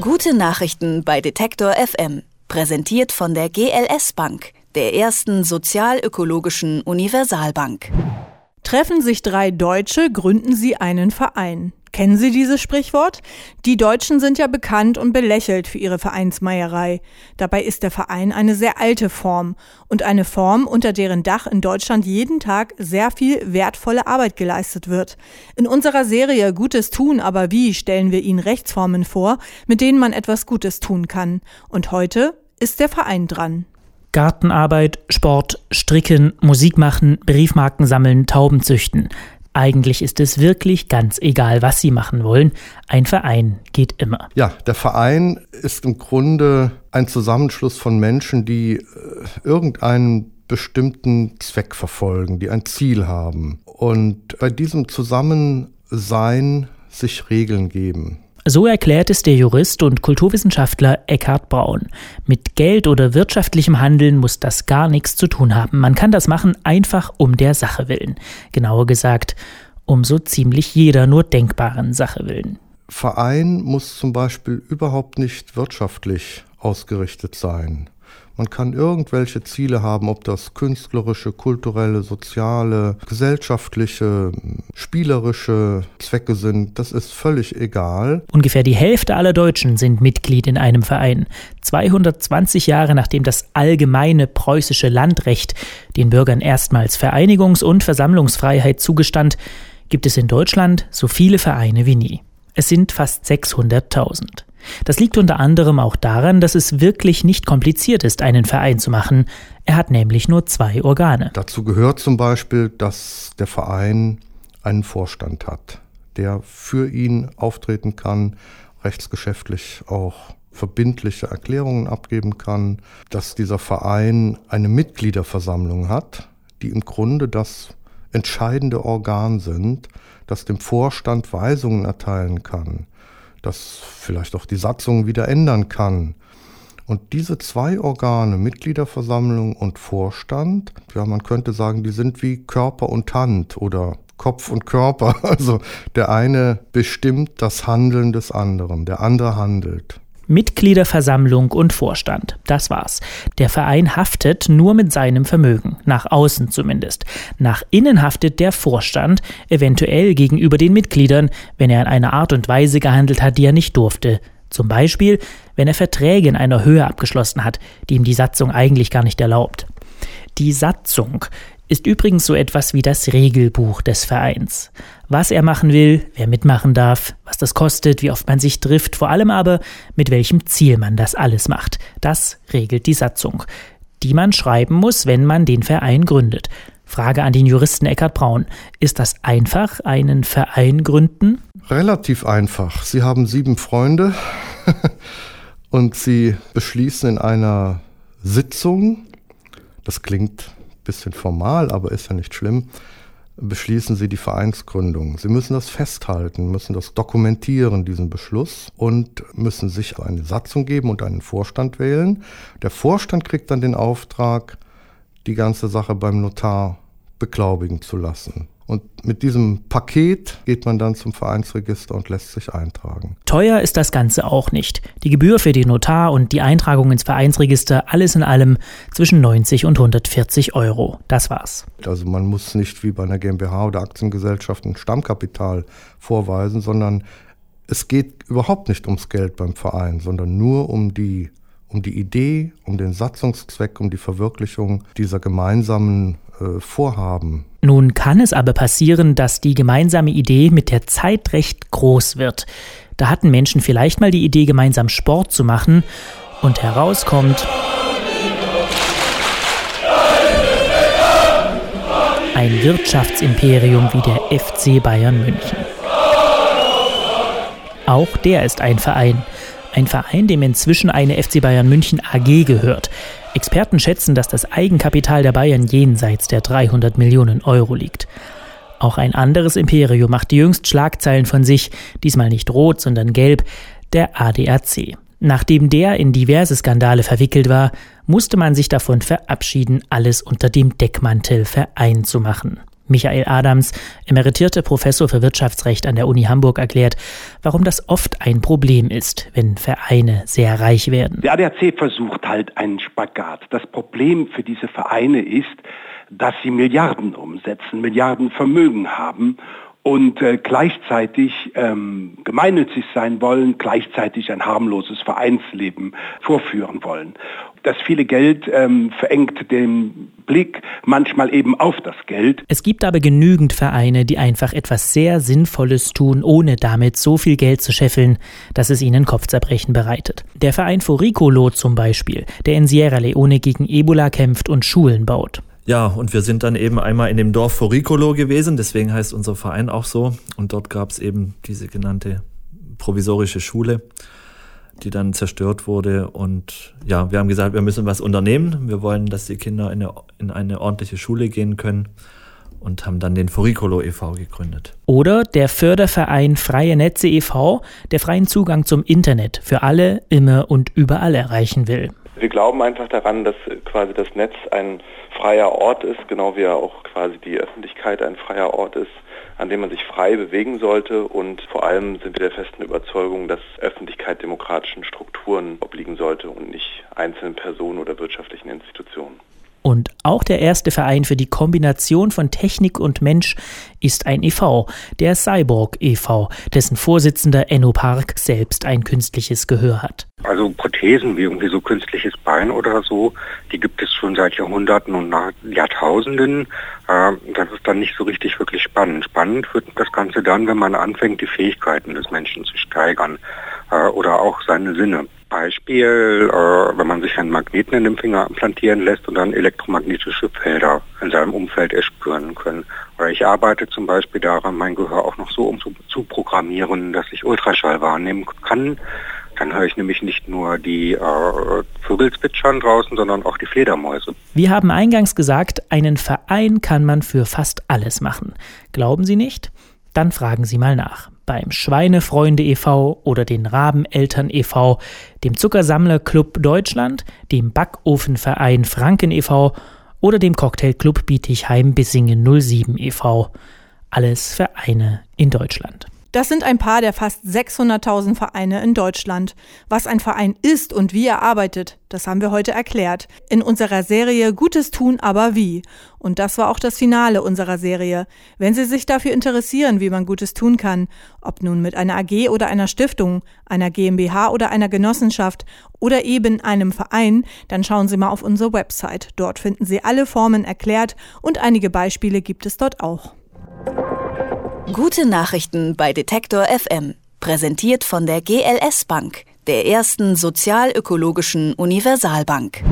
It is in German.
Gute Nachrichten bei Detektor FM. Präsentiert von der GLS Bank, der ersten sozialökologischen Universalbank. Treffen sich drei Deutsche, gründen sie einen Verein. Kennen Sie dieses Sprichwort? Die Deutschen sind ja bekannt und belächelt für ihre Vereinsmeierei. Dabei ist der Verein eine sehr alte Form und eine Form, unter deren Dach in Deutschland jeden Tag sehr viel wertvolle Arbeit geleistet wird. In unserer Serie Gutes tun, aber wie stellen wir Ihnen Rechtsformen vor, mit denen man etwas Gutes tun kann. Und heute ist der Verein dran. Gartenarbeit, Sport, Stricken, Musik machen, Briefmarken sammeln, Tauben züchten. Eigentlich ist es wirklich ganz egal, was Sie machen wollen. Ein Verein geht immer. Ja, der Verein ist im Grunde ein Zusammenschluss von Menschen, die äh, irgendeinen bestimmten Zweck verfolgen, die ein Ziel haben und bei diesem Zusammensein sich Regeln geben. So erklärt es der Jurist und Kulturwissenschaftler Eckhard Braun. Mit Geld oder wirtschaftlichem Handeln muss das gar nichts zu tun haben. Man kann das machen einfach um der Sache willen. Genauer gesagt, um so ziemlich jeder nur denkbaren Sache willen. Verein muss zum Beispiel überhaupt nicht wirtschaftlich ausgerichtet sein. Man kann irgendwelche Ziele haben, ob das künstlerische, kulturelle, soziale, gesellschaftliche, spielerische Zwecke sind. Das ist völlig egal. Ungefähr die Hälfte aller Deutschen sind Mitglied in einem Verein. 220 Jahre nachdem das allgemeine preußische Landrecht den Bürgern erstmals Vereinigungs- und Versammlungsfreiheit zugestand, gibt es in Deutschland so viele Vereine wie nie. Es sind fast 600.000. Das liegt unter anderem auch daran, dass es wirklich nicht kompliziert ist, einen Verein zu machen. Er hat nämlich nur zwei Organe. Dazu gehört zum Beispiel, dass der Verein einen Vorstand hat, der für ihn auftreten kann, rechtsgeschäftlich auch verbindliche Erklärungen abgeben kann, dass dieser Verein eine Mitgliederversammlung hat, die im Grunde das entscheidende Organ sind, das dem Vorstand Weisungen erteilen kann, das vielleicht auch die Satzung wieder ändern kann. Und diese zwei Organe, Mitgliederversammlung und Vorstand, ja, man könnte sagen, die sind wie Körper und Hand oder Kopf und Körper. Also der eine bestimmt das Handeln des anderen, der andere handelt. Mitgliederversammlung und Vorstand. Das war's. Der Verein haftet nur mit seinem Vermögen, nach außen zumindest. Nach innen haftet der Vorstand, eventuell gegenüber den Mitgliedern, wenn er in einer Art und Weise gehandelt hat, die er nicht durfte. Zum Beispiel, wenn er Verträge in einer Höhe abgeschlossen hat, die ihm die Satzung eigentlich gar nicht erlaubt. Die Satzung ist übrigens so etwas wie das Regelbuch des Vereins. Was er machen will, wer mitmachen darf, was das kostet, wie oft man sich trifft, vor allem aber, mit welchem Ziel man das alles macht. Das regelt die Satzung, die man schreiben muss, wenn man den Verein gründet. Frage an den Juristen Eckhard Braun. Ist das einfach, einen Verein gründen? Relativ einfach. Sie haben sieben Freunde und Sie beschließen in einer Sitzung, das klingt bisschen formal, aber ist ja nicht schlimm, beschließen Sie die Vereinsgründung. Sie müssen das festhalten, müssen das dokumentieren, diesen Beschluss, und müssen sich eine Satzung geben und einen Vorstand wählen. Der Vorstand kriegt dann den Auftrag, die ganze Sache beim Notar beglaubigen zu lassen. Und mit diesem Paket geht man dann zum Vereinsregister und lässt sich eintragen. Teuer ist das Ganze auch nicht. Die Gebühr für den Notar und die Eintragung ins Vereinsregister, alles in allem zwischen 90 und 140 Euro. Das war's. Also man muss nicht wie bei einer GmbH oder Aktiengesellschaft ein Stammkapital vorweisen, sondern es geht überhaupt nicht ums Geld beim Verein, sondern nur um die um die Idee, um den Satzungszweck, um die Verwirklichung dieser gemeinsamen äh, Vorhaben. Nun kann es aber passieren, dass die gemeinsame Idee mit der Zeit recht groß wird. Da hatten Menschen vielleicht mal die Idee, gemeinsam Sport zu machen und herauskommt ein Wirtschaftsimperium wie der FC Bayern München. Auch der ist ein Verein. Ein Verein, dem inzwischen eine FC Bayern München AG gehört. Experten schätzen, dass das Eigenkapital der Bayern jenseits der 300 Millionen Euro liegt. Auch ein anderes Imperium macht jüngst Schlagzeilen von sich, diesmal nicht rot, sondern gelb, der ADAC. Nachdem der in diverse Skandale verwickelt war, musste man sich davon verabschieden, alles unter dem Deckmantel Verein zu machen. Michael Adams, emeritierter Professor für Wirtschaftsrecht an der Uni Hamburg, erklärt, warum das oft ein Problem ist, wenn Vereine sehr reich werden. Der ADAC versucht halt einen Spagat. Das Problem für diese Vereine ist, dass sie Milliarden umsetzen, Milliarden Vermögen haben und äh, gleichzeitig ähm, gemeinnützig sein wollen, gleichzeitig ein harmloses Vereinsleben vorführen wollen. Das viele Geld ähm, verengt den Blick manchmal eben auf das Geld. Es gibt aber genügend Vereine, die einfach etwas sehr Sinnvolles tun, ohne damit so viel Geld zu scheffeln, dass es ihnen Kopfzerbrechen bereitet. Der Verein Foricolo zum Beispiel, der in Sierra Leone gegen Ebola kämpft und Schulen baut. Ja, und wir sind dann eben einmal in dem Dorf Foricolo gewesen, deswegen heißt unser Verein auch so. Und dort gab es eben diese genannte provisorische Schule, die dann zerstört wurde. Und ja, wir haben gesagt, wir müssen was unternehmen. Wir wollen, dass die Kinder in eine, in eine ordentliche Schule gehen können und haben dann den Foricolo e.V. gegründet. Oder der Förderverein Freie Netze e.V., der freien Zugang zum Internet für alle, immer und überall erreichen will. Wir glauben einfach daran, dass quasi das Netz ein freier Ort ist, genau wie auch quasi die Öffentlichkeit ein freier Ort ist, an dem man sich frei bewegen sollte. Und vor allem sind wir der festen Überzeugung, dass Öffentlichkeit demokratischen Strukturen obliegen sollte und nicht einzelnen Personen oder wirtschaftlichen Institutionen. Und auch der erste Verein für die Kombination von Technik und Mensch ist ein e.V., der Cyborg e.V., dessen Vorsitzender Enno Park selbst ein künstliches Gehör hat. Also Prothesen wie irgendwie so künstliches Bein oder so, die gibt es schon seit Jahrhunderten und Jahrtausenden. Äh, das ist dann nicht so richtig wirklich spannend. Spannend wird das Ganze dann, wenn man anfängt, die Fähigkeiten des Menschen zu steigern äh, oder auch seine Sinne. Beispiel, äh, wenn man sich einen Magneten in den Finger implantieren lässt und dann elektromagnetische Felder in seinem Umfeld erspüren können. Oder ich arbeite zum Beispiel daran, mein Gehör auch noch so um zu, programmieren, dass ich Ultraschall wahrnehmen kann. Dann höre ich nämlich nicht nur die äh, Vögel draußen, sondern auch die Fledermäuse. Wir haben eingangs gesagt, einen Verein kann man für fast alles machen. Glauben Sie nicht? Dann fragen Sie mal nach beim Schweinefreunde e.V. oder den Rabeneltern e.V., dem Zuckersammlerclub Deutschland, dem Backofenverein Franken e.V. oder dem Cocktailclub Bietigheim-Bissingen 07 e.V. Alles Vereine in Deutschland. Das sind ein paar der fast 600.000 Vereine in Deutschland. Was ein Verein ist und wie er arbeitet, das haben wir heute erklärt. In unserer Serie Gutes tun, aber wie. Und das war auch das Finale unserer Serie. Wenn Sie sich dafür interessieren, wie man Gutes tun kann, ob nun mit einer AG oder einer Stiftung, einer GmbH oder einer Genossenschaft oder eben einem Verein, dann schauen Sie mal auf unsere Website. Dort finden Sie alle Formen erklärt und einige Beispiele gibt es dort auch. Gute Nachrichten bei Detektor FM. Präsentiert von der GLS Bank, der ersten sozialökologischen Universalbank.